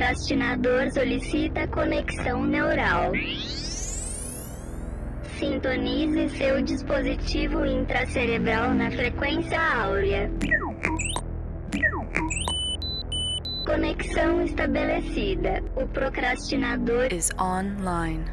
procrastinador solicita conexão neural. Sintonize seu dispositivo intracerebral na frequência áurea. Conexão estabelecida. O procrastinador is online.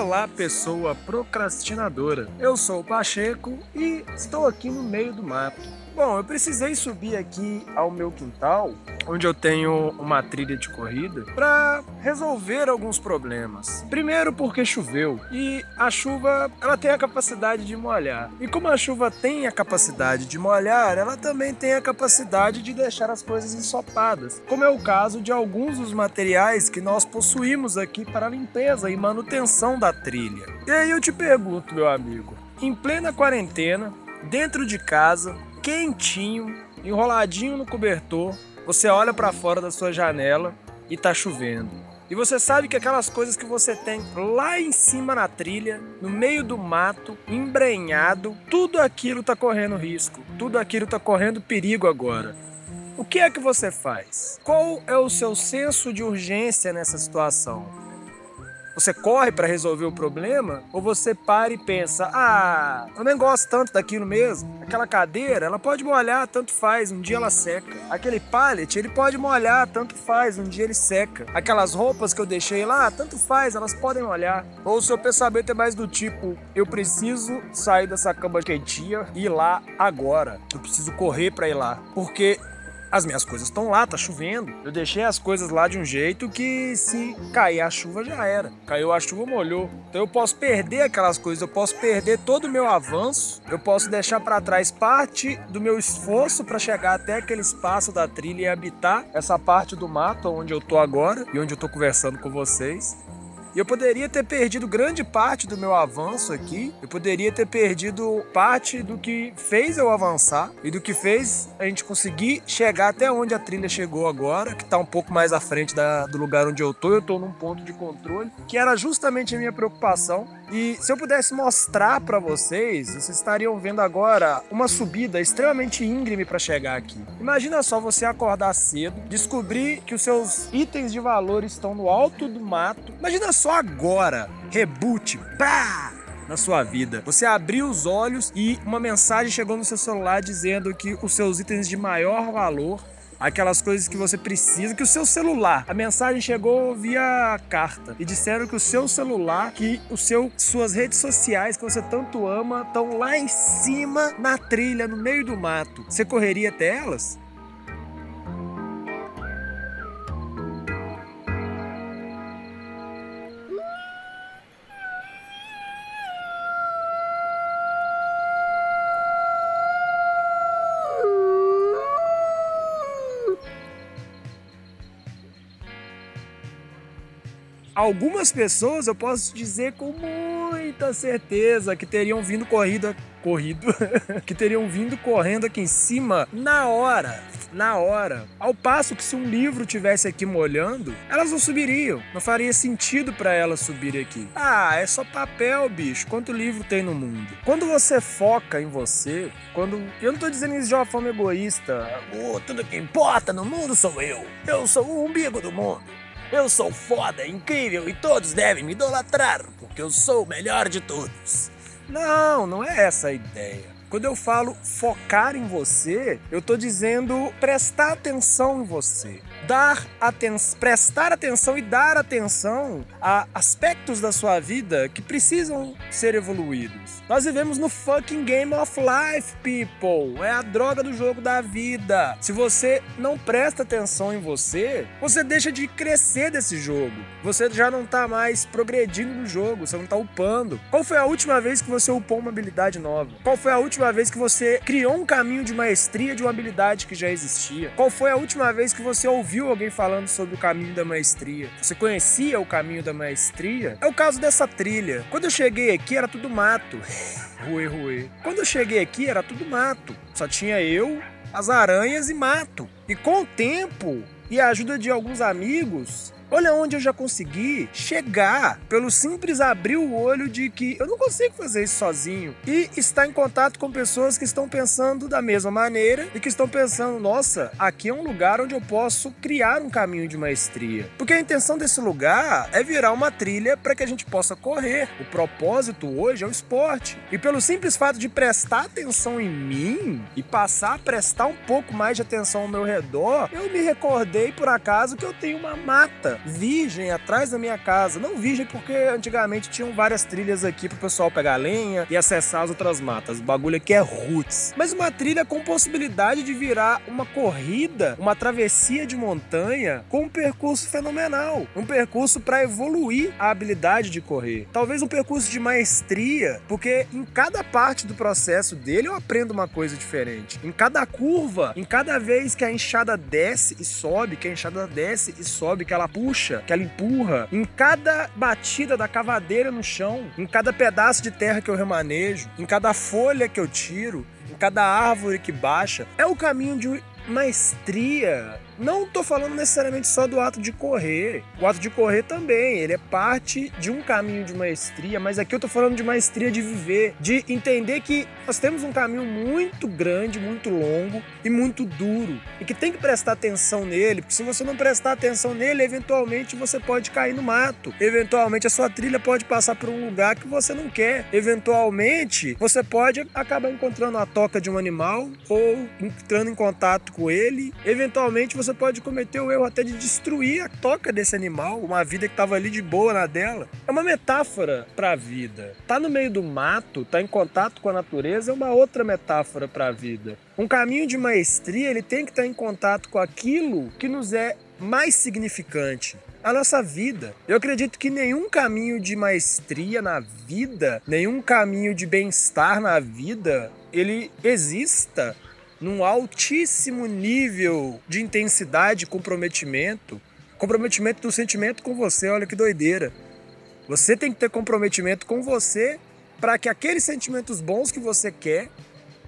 Olá, pessoa procrastinadora. Eu sou o Pacheco e estou aqui no meio do mato. Bom, eu precisei subir aqui ao meu quintal, onde eu tenho uma trilha de corrida, para resolver alguns problemas. Primeiro porque choveu e a chuva, ela tem a capacidade de molhar. E como a chuva tem a capacidade de molhar, ela também tem a capacidade de deixar as coisas ensopadas, como é o caso de alguns dos materiais que nós possuímos aqui para limpeza e manutenção da trilha. E aí eu te pergunto, meu amigo, em plena quarentena, dentro de casa, quentinho, enroladinho no cobertor, você olha para fora da sua janela e tá chovendo. E você sabe que aquelas coisas que você tem lá em cima na trilha, no meio do mato, embrenhado, tudo aquilo tá correndo risco, tudo aquilo tá correndo perigo agora. O que é que você faz? Qual é o seu senso de urgência nessa situação? Você corre para resolver o problema ou você para e pensa: "Ah, eu nem gosto tanto daquilo mesmo. Aquela cadeira, ela pode molhar, tanto faz, um dia ela seca. Aquele pallet, ele pode molhar, tanto faz, um dia ele seca. Aquelas roupas que eu deixei lá, tanto faz, elas podem molhar." Ou o seu pensamento é mais do tipo: "Eu preciso sair dessa cama quentinha e ir lá agora. Eu preciso correr para ir lá, porque as minhas coisas estão lá, tá chovendo. Eu deixei as coisas lá de um jeito que se cair a chuva já era. Caiu a chuva, molhou. Então eu posso perder aquelas coisas, eu posso perder todo o meu avanço, eu posso deixar para trás parte do meu esforço para chegar até aquele espaço da trilha e habitar essa parte do mato onde eu tô agora e onde eu tô conversando com vocês. E eu poderia ter perdido grande parte do meu avanço aqui. Eu poderia ter perdido parte do que fez eu avançar e do que fez a gente conseguir chegar até onde a trilha chegou agora, que está um pouco mais à frente da, do lugar onde eu tô. Eu tô num ponto de controle, que era justamente a minha preocupação. E se eu pudesse mostrar para vocês, vocês estariam vendo agora uma subida extremamente íngreme para chegar aqui. Imagina só você acordar cedo, descobrir que os seus itens de valor estão no alto do mato. Imagina só agora, reboot, pá! na sua vida. Você abriu os olhos e uma mensagem chegou no seu celular dizendo que os seus itens de maior valor aquelas coisas que você precisa, que o seu celular, a mensagem chegou via carta e disseram que o seu celular, que o seu suas redes sociais que você tanto ama estão lá em cima na trilha, no meio do mato. Você correria até elas? Algumas pessoas eu posso dizer com muita certeza que teriam vindo corrida corrido, que teriam vindo correndo aqui em cima na hora, na hora. Ao passo que se um livro tivesse aqui molhando, elas não subiriam. Não faria sentido para elas subirem aqui. Ah, é só papel, bicho. Quanto livro tem no mundo? Quando você foca em você, quando eu não tô dizendo isso de uma forma egoísta, oh, tudo que importa no mundo sou eu. Eu sou o umbigo do mundo. Eu sou foda, incrível e todos devem me idolatrar, porque eu sou o melhor de todos. Não, não é essa a ideia. Quando eu falo focar em você, eu estou dizendo prestar atenção em você dar atenção, prestar atenção e dar atenção a aspectos da sua vida que precisam ser evoluídos. Nós vivemos no fucking game of life, people. É a droga do jogo da vida. Se você não presta atenção em você, você deixa de crescer desse jogo. Você já não tá mais progredindo no jogo, você não tá upando. Qual foi a última vez que você upou uma habilidade nova? Qual foi a última vez que você criou um caminho de maestria de uma habilidade que já existia? Qual foi a última vez que você ouviu alguém falando sobre o caminho da maestria? Você conhecia o caminho da maestria? É o caso dessa trilha. Quando eu cheguei aqui era tudo mato. Ruê, ruê. Quando eu cheguei aqui era tudo mato. Só tinha eu, as aranhas e mato. E com o tempo e a ajuda de alguns amigos, Olha onde eu já consegui chegar pelo simples abrir o olho de que eu não consigo fazer isso sozinho e estar em contato com pessoas que estão pensando da mesma maneira e que estão pensando, nossa, aqui é um lugar onde eu posso criar um caminho de maestria. Porque a intenção desse lugar é virar uma trilha para que a gente possa correr. O propósito hoje é o esporte. E pelo simples fato de prestar atenção em mim e passar a prestar um pouco mais de atenção ao meu redor, eu me recordei por acaso que eu tenho uma mata virgem atrás da minha casa. Não virgem porque antigamente tinham várias trilhas aqui pro pessoal pegar lenha e acessar as outras matas. O bagulho aqui é roots. Mas uma trilha com possibilidade de virar uma corrida, uma travessia de montanha com um percurso fenomenal. Um percurso para evoluir a habilidade de correr. Talvez um percurso de maestria, porque em cada parte do processo dele eu aprendo uma coisa diferente. Em cada curva, em cada vez que a enxada desce e sobe, que a enxada desce e sobe, que ela puxa puxa, que ela empurra, em cada batida da cavadeira no chão, em cada pedaço de terra que eu remanejo, em cada folha que eu tiro, em cada árvore que baixa, é o caminho de maestria não tô falando necessariamente só do ato de correr. O ato de correr também, ele é parte de um caminho de maestria, mas aqui eu tô falando de maestria de viver, de entender que nós temos um caminho muito grande, muito longo e muito duro, e que tem que prestar atenção nele, porque se você não prestar atenção nele, eventualmente você pode cair no mato. Eventualmente a sua trilha pode passar por um lugar que você não quer. Eventualmente, você pode acabar encontrando a toca de um animal ou entrando em contato com ele. Eventualmente você você pode cometer o erro até de destruir a toca desse animal, uma vida que estava ali de boa na dela. É uma metáfora para a vida. Tá no meio do mato, tá em contato com a natureza é uma outra metáfora para a vida. Um caminho de maestria, ele tem que estar em contato com aquilo que nos é mais significante a nossa vida. Eu acredito que nenhum caminho de maestria na vida, nenhum caminho de bem-estar na vida, ele exista num altíssimo nível de intensidade comprometimento. Comprometimento do sentimento com você, olha que doideira. Você tem que ter comprometimento com você para que aqueles sentimentos bons que você quer,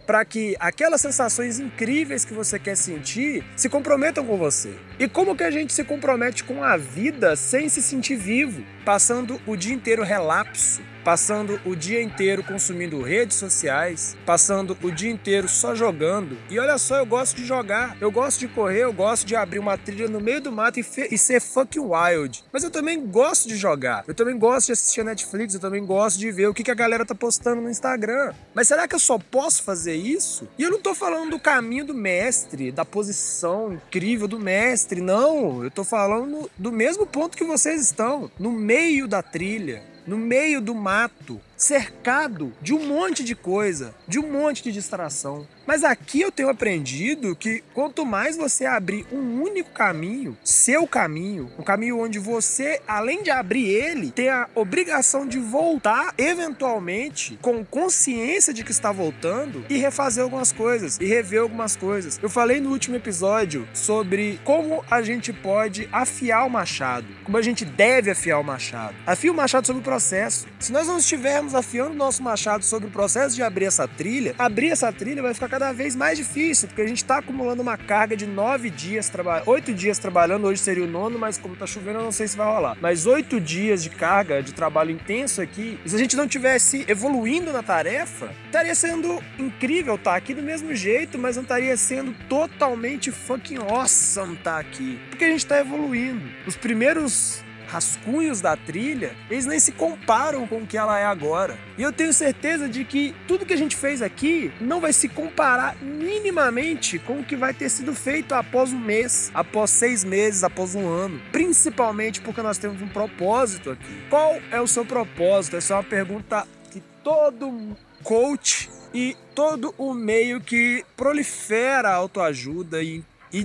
para que aquelas sensações incríveis que você quer sentir se comprometam com você. E como que a gente se compromete com a vida sem se sentir vivo, passando o dia inteiro relapso, passando o dia inteiro consumindo redes sociais, passando o dia inteiro só jogando. E olha só, eu gosto de jogar, eu gosto de correr, eu gosto de abrir uma trilha no meio do mato e, e ser fucking wild. Mas eu também gosto de jogar, eu também gosto de assistir Netflix, eu também gosto de ver o que, que a galera tá postando no Instagram. Mas será que eu só posso fazer isso? E eu não tô falando do caminho do mestre, da posição incrível do mestre, não. Eu tô falando do mesmo ponto que vocês estão, no meio da trilha no meio do mato, cercado de um monte de coisa, de um monte de distração. Mas aqui eu tenho aprendido que quanto mais você abrir um único caminho, seu caminho, um caminho onde você, além de abrir ele, tem a obrigação de voltar eventualmente com consciência de que está voltando e refazer algumas coisas e rever algumas coisas. Eu falei no último episódio sobre como a gente pode afiar o machado, como a gente deve afiar o machado. Afia o machado sobre o processo. Se nós não estivermos afiando o nosso machado sobre o processo de abrir essa trilha, abrir essa trilha vai ficar cada vez mais difícil, porque a gente está acumulando uma carga de nove dias oito dias trabalhando, hoje seria o nono, mas como tá chovendo, eu não sei se vai rolar. Mas oito dias de carga de trabalho intenso aqui, se a gente não tivesse evoluindo na tarefa, estaria sendo incrível estar tá aqui do mesmo jeito, mas não estaria sendo totalmente fucking awesome estar tá aqui. Porque a gente está evoluindo. Os primeiros rascunhos da trilha, eles nem se comparam com o que ela é agora. E eu tenho certeza de que tudo que a gente fez aqui não vai se comparar minimamente com o que vai ter sido feito após um mês, após seis meses, após um ano. Principalmente porque nós temos um propósito aqui. Qual é o seu propósito? Essa é uma pergunta que todo coach e todo o meio que prolifera autoajuda e, e,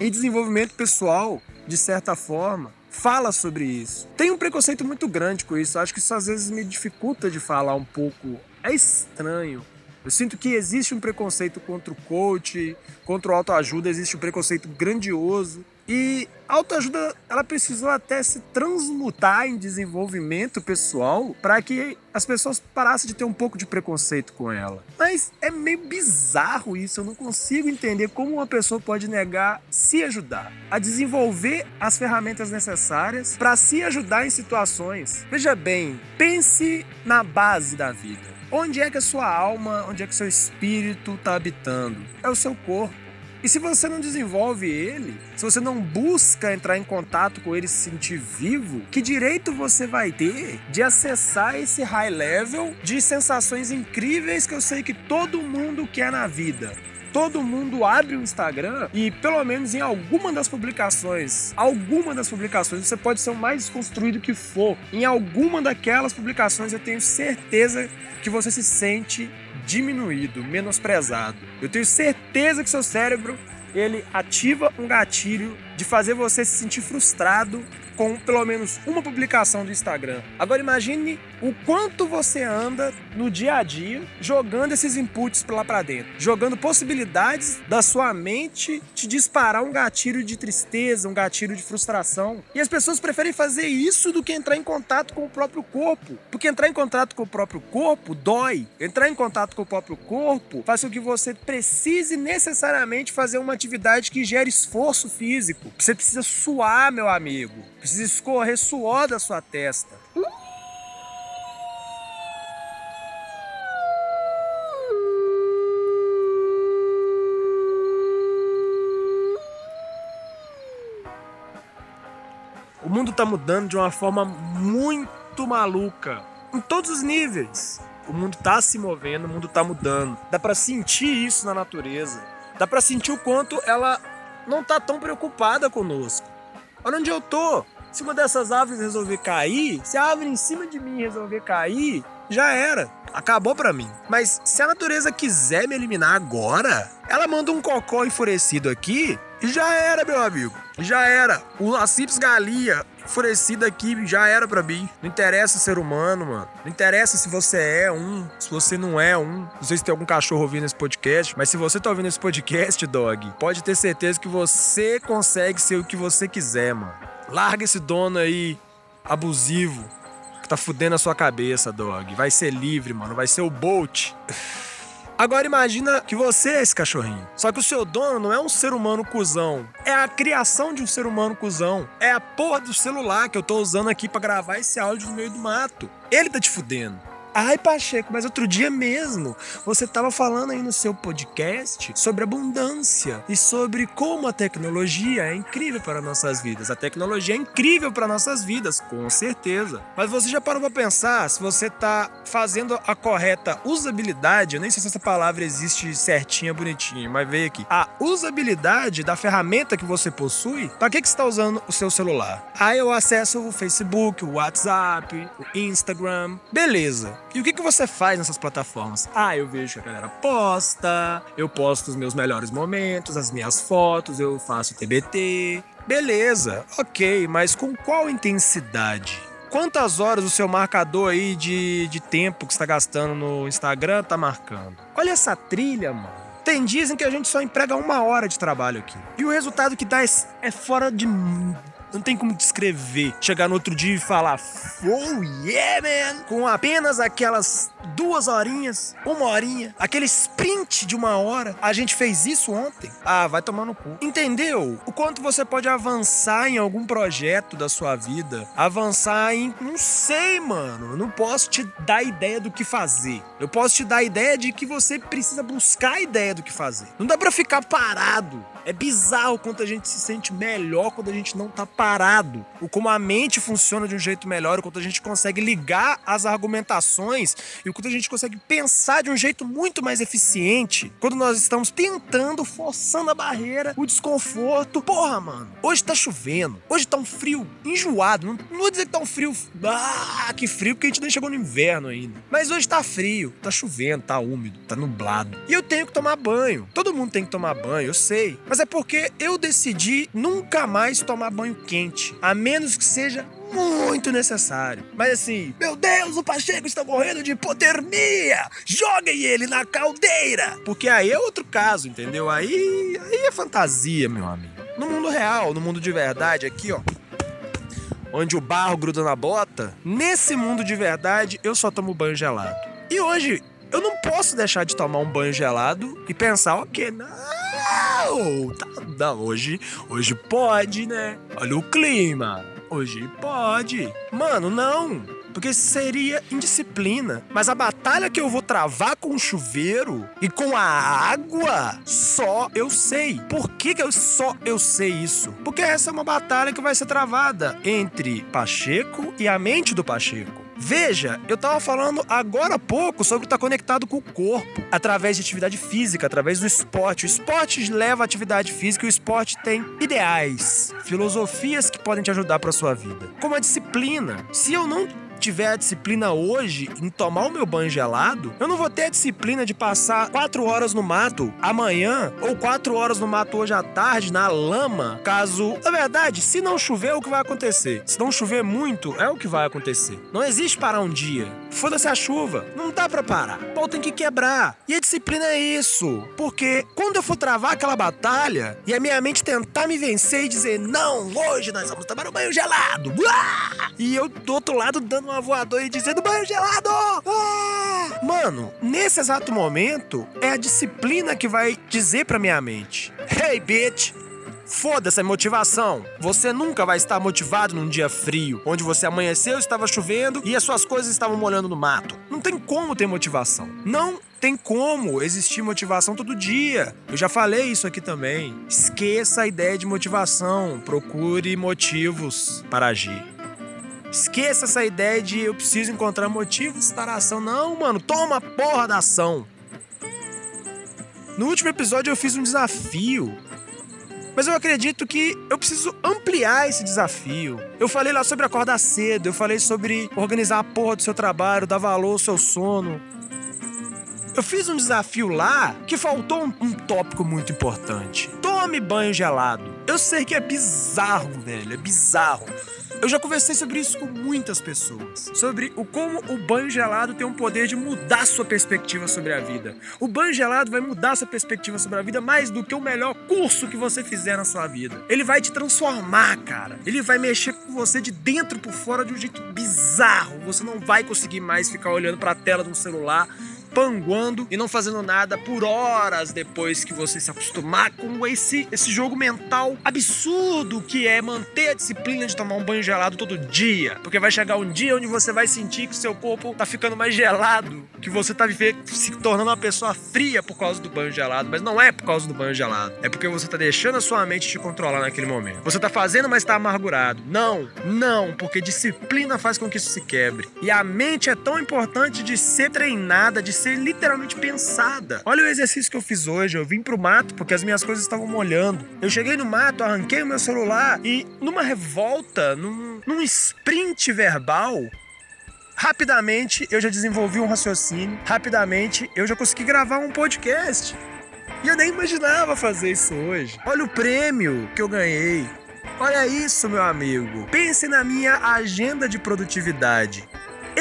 e desenvolvimento pessoal, de certa forma, fala sobre isso. Tem um preconceito muito grande com isso. Acho que isso às vezes me dificulta de falar um pouco. É estranho. Eu sinto que existe um preconceito contra o coach, contra o autoajuda, existe um preconceito grandioso. E autoajuda, ela precisou até se transmutar em desenvolvimento pessoal para que as pessoas parassem de ter um pouco de preconceito com ela. Mas é meio bizarro isso, eu não consigo entender como uma pessoa pode negar se ajudar, a desenvolver as ferramentas necessárias para se ajudar em situações. Veja bem, pense na base da vida. Onde é que a sua alma, onde é que seu espírito está habitando? É o seu corpo. E se você não desenvolve ele, se você não busca entrar em contato com ele se sentir vivo, que direito você vai ter de acessar esse high level de sensações incríveis que eu sei que todo mundo quer na vida? todo mundo abre o Instagram e pelo menos em alguma das publicações, alguma das publicações, você pode ser o mais desconstruído que for, em alguma daquelas publicações eu tenho certeza que você se sente diminuído, menosprezado. Eu tenho certeza que seu cérebro ele ativa um gatilho de fazer você se sentir frustrado com pelo menos uma publicação do Instagram. Agora imagine o quanto você anda no dia a dia jogando esses inputs lá para dentro, jogando possibilidades da sua mente te disparar um gatilho de tristeza, um gatilho de frustração. E as pessoas preferem fazer isso do que entrar em contato com o próprio corpo, porque entrar em contato com o próprio corpo dói. Entrar em contato com o próprio corpo faz com que você precise necessariamente fazer uma atividade que gere esforço físico. Você precisa suar, meu amigo. Precisa escorrer suor da sua testa. Está mudando de uma forma muito maluca, em todos os níveis. O mundo está se movendo, o mundo está mudando. Dá para sentir isso na natureza. Dá para sentir o quanto ela não está tão preocupada conosco. Olha onde eu tô. Se uma dessas árvores resolver cair, se a árvore em cima de mim resolver cair, já era. Acabou para mim. Mas se a natureza quiser me eliminar agora, ela manda um cocó enfurecido aqui já era, meu amigo. Já era. O Acips Galia enfurecido aqui já era para mim. Não interessa ser humano, mano. Não interessa se você é um, se você não é um. Não sei se tem algum cachorro ouvindo esse podcast, mas se você tá ouvindo esse podcast, dog, pode ter certeza que você consegue ser o que você quiser, mano. Larga esse dono aí abusivo que tá fudendo a sua cabeça, dog. Vai ser livre, mano. Vai ser o Bolt. Agora imagina que você é esse cachorrinho. Só que o seu dono não é um ser humano cuzão. É a criação de um ser humano cuzão. É a porra do celular que eu tô usando aqui para gravar esse áudio no meio do mato. Ele tá te fudendo. Ai, Pacheco, mas outro dia mesmo você estava falando aí no seu podcast sobre abundância e sobre como a tecnologia é incrível para nossas vidas. A tecnologia é incrível para nossas vidas, com certeza. Mas você já parou para pensar se você está fazendo a correta usabilidade? Eu nem sei se essa palavra existe certinha, bonitinha, mas veio aqui. A usabilidade da ferramenta que você possui. Para que, que você está usando o seu celular? Aí eu acesso o Facebook, o WhatsApp, o Instagram. Beleza. E o que, que você faz nessas plataformas? Ah, eu vejo que a galera posta, eu posto os meus melhores momentos, as minhas fotos, eu faço TBT. Beleza, ok, mas com qual intensidade? Quantas horas o seu marcador aí de, de tempo que está gastando no Instagram tá marcando? Olha essa trilha, mano. Tem dias em que a gente só emprega uma hora de trabalho aqui. E o resultado que dá é, é fora de não tem como descrever. Chegar no outro dia e falar, oh yeah, man! Com apenas aquelas duas horinhas, uma horinha, aquele sprint de uma hora. A gente fez isso ontem. Ah, vai tomar no cu. Entendeu? O quanto você pode avançar em algum projeto da sua vida? Avançar em. Não sei, mano. Eu não posso te dar ideia do que fazer. Eu posso te dar a ideia de que você precisa buscar a ideia do que fazer. Não dá pra ficar parado. É bizarro quanto a gente se sente melhor quando a gente não tá parado. O como a mente funciona de um jeito melhor, o quanto a gente consegue ligar as argumentações e o quanto a gente consegue pensar de um jeito muito mais eficiente quando nós estamos tentando, forçando a barreira, o desconforto. Porra, mano, hoje tá chovendo, hoje tá um frio enjoado. Não, não vou dizer que tá um frio, ah, que frio, porque a gente nem chegou no inverno ainda. Mas hoje tá frio, tá chovendo, tá úmido, tá nublado. E eu tenho que tomar banho. Todo mundo tem que tomar banho, eu sei. Mas é porque eu decidi nunca mais tomar banho quente, a menos que seja muito necessário. Mas assim, meu Deus, o Pacheco está morrendo de hipotermia! Joguem ele na caldeira! Porque aí é outro caso, entendeu? Aí, aí é fantasia, meu amigo. No mundo real, no mundo de verdade, aqui, ó. Onde o barro gruda na bota, nesse mundo de verdade, eu só tomo banho gelado. E hoje, eu não posso deixar de tomar um banho gelado e pensar, ok, não, tá, hoje, hoje pode, né? Olha o clima. Hoje pode. Mano, não. Porque seria indisciplina. Mas a batalha que eu vou travar com o chuveiro e com a água, só eu sei. Por que, que eu só eu sei isso? Porque essa é uma batalha que vai ser travada entre Pacheco e a mente do Pacheco. Veja, eu tava falando agora há pouco sobre estar conectado com o corpo, através de atividade física, através do esporte. O esporte leva à atividade física e o esporte tem ideais, filosofias que podem te ajudar para sua vida. Como a disciplina. Se eu não tiver a disciplina hoje em tomar o meu banho gelado, eu não vou ter a disciplina de passar quatro horas no mato amanhã ou quatro horas no mato hoje à tarde na lama. Caso, na verdade, se não chover, é o que vai acontecer. Se não chover muito, é o que vai acontecer. Não existe parar um dia. Foda-se a chuva. Não dá pra parar. O pau tem que quebrar. E a disciplina é isso. Porque quando eu for travar aquela batalha e a minha mente tentar me vencer e dizer, não, hoje nós vamos tomar um banho gelado. E eu do outro lado dando uma voadora e dizendo banho gelado! Ah! Mano, nesse exato momento, é a disciplina que vai dizer pra minha mente: Hey, bitch! Foda-se a motivação. Você nunca vai estar motivado num dia frio, onde você amanheceu, estava chovendo e as suas coisas estavam molhando no mato. Não tem como ter motivação. Não tem como existir motivação todo dia. Eu já falei isso aqui também. Esqueça a ideia de motivação. Procure motivos para agir. Esqueça essa ideia de eu preciso encontrar motivos para a ação. Não, mano, toma a porra da ação. No último episódio eu fiz um desafio. Mas eu acredito que eu preciso ampliar esse desafio. Eu falei lá sobre acordar cedo, eu falei sobre organizar a porra do seu trabalho, dar valor ao seu sono. Eu fiz um desafio lá que faltou um, um, tópico muito importante. Tome banho gelado. Eu sei que é bizarro, velho, é bizarro. Eu já conversei sobre isso com muitas pessoas, sobre o como o banho gelado tem um poder de mudar sua perspectiva sobre a vida. O banho gelado vai mudar sua perspectiva sobre a vida mais do que o melhor curso que você fizer na sua vida. Ele vai te transformar, cara. Ele vai mexer com você de dentro por fora de um jeito bizarro. Você não vai conseguir mais ficar olhando para a tela de um celular panguando e não fazendo nada por horas depois que você se acostumar com esse, esse jogo mental absurdo que é manter a disciplina de tomar um banho gelado todo dia. Porque vai chegar um dia onde você vai sentir que o seu corpo tá ficando mais gelado, que você tá se tornando uma pessoa fria por causa do banho gelado, mas não é por causa do banho gelado. É porque você tá deixando a sua mente te controlar naquele momento. Você tá fazendo, mas tá amargurado. Não, não, porque disciplina faz com que isso se quebre. E a mente é tão importante de ser treinada, de ser literalmente pensada. Olha o exercício que eu fiz hoje. Eu vim pro mato porque as minhas coisas estavam molhando. Eu cheguei no mato, arranquei o meu celular e, numa revolta, num, num sprint verbal, rapidamente eu já desenvolvi um raciocínio. Rapidamente eu já consegui gravar um podcast. E eu nem imaginava fazer isso hoje. Olha o prêmio que eu ganhei. Olha isso, meu amigo. Pense na minha agenda de produtividade.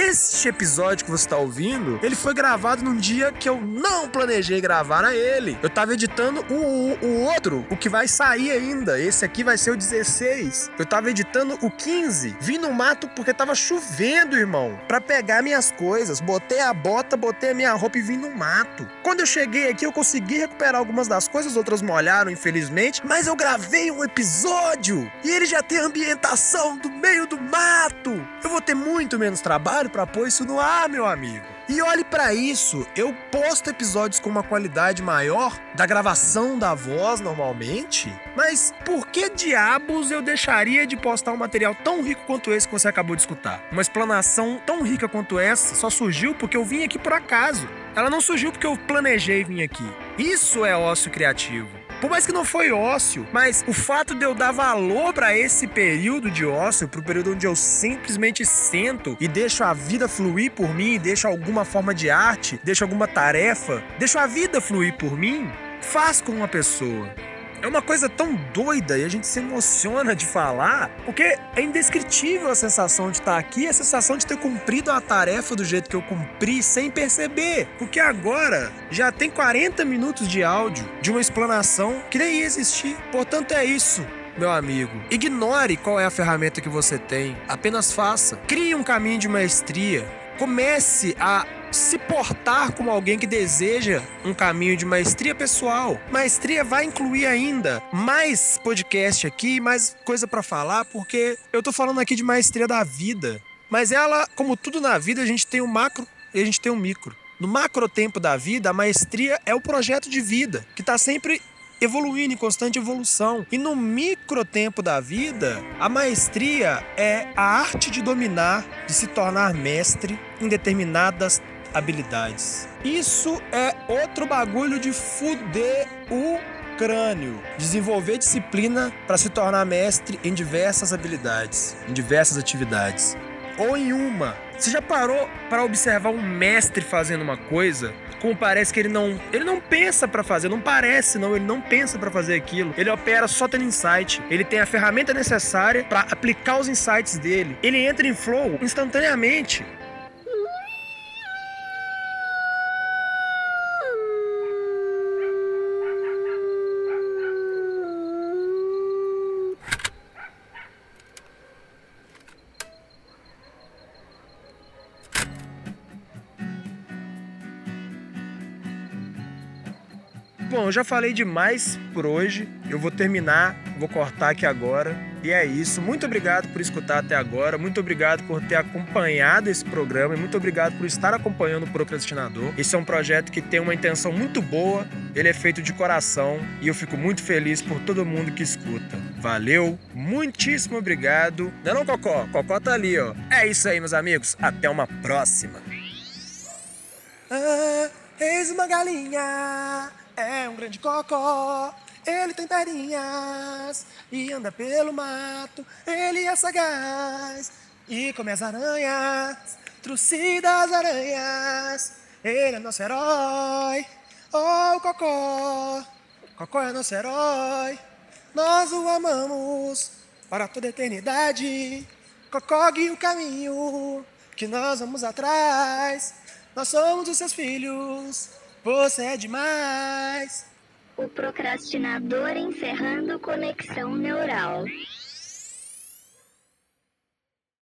Este episódio que você está ouvindo, ele foi gravado num dia que eu não planejei gravar a ele. Eu tava editando o, o, o, outro, o que vai sair ainda. Esse aqui vai ser o 16. Eu tava editando o 15. Vim no mato porque tava chovendo, irmão, para pegar minhas coisas. Botei a bota, botei a minha roupa e vim no mato. Quando eu cheguei aqui, eu consegui recuperar algumas das coisas, outras molharam, infelizmente, mas eu gravei um episódio e ele já tem ambientação do meio do mato. Eu vou ter muito menos trabalho para pôr isso no ar, meu amigo. E olhe para isso, eu posto episódios com uma qualidade maior da gravação da voz normalmente, mas por que diabos eu deixaria de postar um material tão rico quanto esse que você acabou de escutar? Uma explanação tão rica quanto essa só surgiu porque eu vim aqui por acaso. Ela não surgiu porque eu planejei vir aqui. Isso é ócio criativo. Por mais que não foi ócio, mas o fato de eu dar valor para esse período de ócio, pro período onde eu simplesmente sento e deixo a vida fluir por mim, deixo alguma forma de arte, deixo alguma tarefa, deixo a vida fluir por mim, faz com uma pessoa. É uma coisa tão doida e a gente se emociona de falar, porque é indescritível a sensação de estar aqui, a sensação de ter cumprido a tarefa do jeito que eu cumpri sem perceber. Porque agora já tem 40 minutos de áudio de uma explanação que nem ia existir. Portanto, é isso meu amigo. Ignore qual é a ferramenta que você tem, apenas faça. Crie um caminho de maestria. Comece a se portar como alguém que deseja um caminho de maestria pessoal. Maestria vai incluir ainda mais podcast aqui, mais coisa para falar, porque eu tô falando aqui de maestria da vida. Mas ela, como tudo na vida, a gente tem o um macro e a gente tem o um micro. No macro tempo da vida, a maestria é o projeto de vida, que está sempre evoluindo em constante evolução. E no micro tempo da vida, a maestria é a arte de dominar, de se tornar mestre em determinadas habilidades. Isso é outro bagulho de fuder o crânio. Desenvolver disciplina para se tornar mestre em diversas habilidades, em diversas atividades. Ou em uma. Você já parou para observar um mestre fazendo uma coisa como parece que ele não, ele não pensa para fazer, não parece não, ele não pensa para fazer aquilo. Ele opera só tendo insight. Ele tem a ferramenta necessária para aplicar os insights dele. Ele entra em flow instantaneamente. Eu já falei demais por hoje. Eu vou terminar, vou cortar aqui agora. E é isso. Muito obrigado por escutar até agora. Muito obrigado por ter acompanhado esse programa e muito obrigado por estar acompanhando o Procrastinador. Esse é um projeto que tem uma intenção muito boa. Ele é feito de coração e eu fico muito feliz por todo mundo que escuta. Valeu, muitíssimo obrigado. Não, é não, Cocó. Cocó tá ali, ó. É isso aí, meus amigos. Até uma próxima. Ah, eis uma galinha é um grande cocó. Ele tem perninhas e anda pelo mato. Ele é sagaz e come as aranhas, trucida as aranhas. Ele é nosso herói. Oh, Cocó, Cocó é nosso herói. Nós o amamos para toda a eternidade. Cocó guia o caminho que nós vamos atrás. Nós somos os seus filhos. Você é demais. O procrastinador encerrando conexão neural.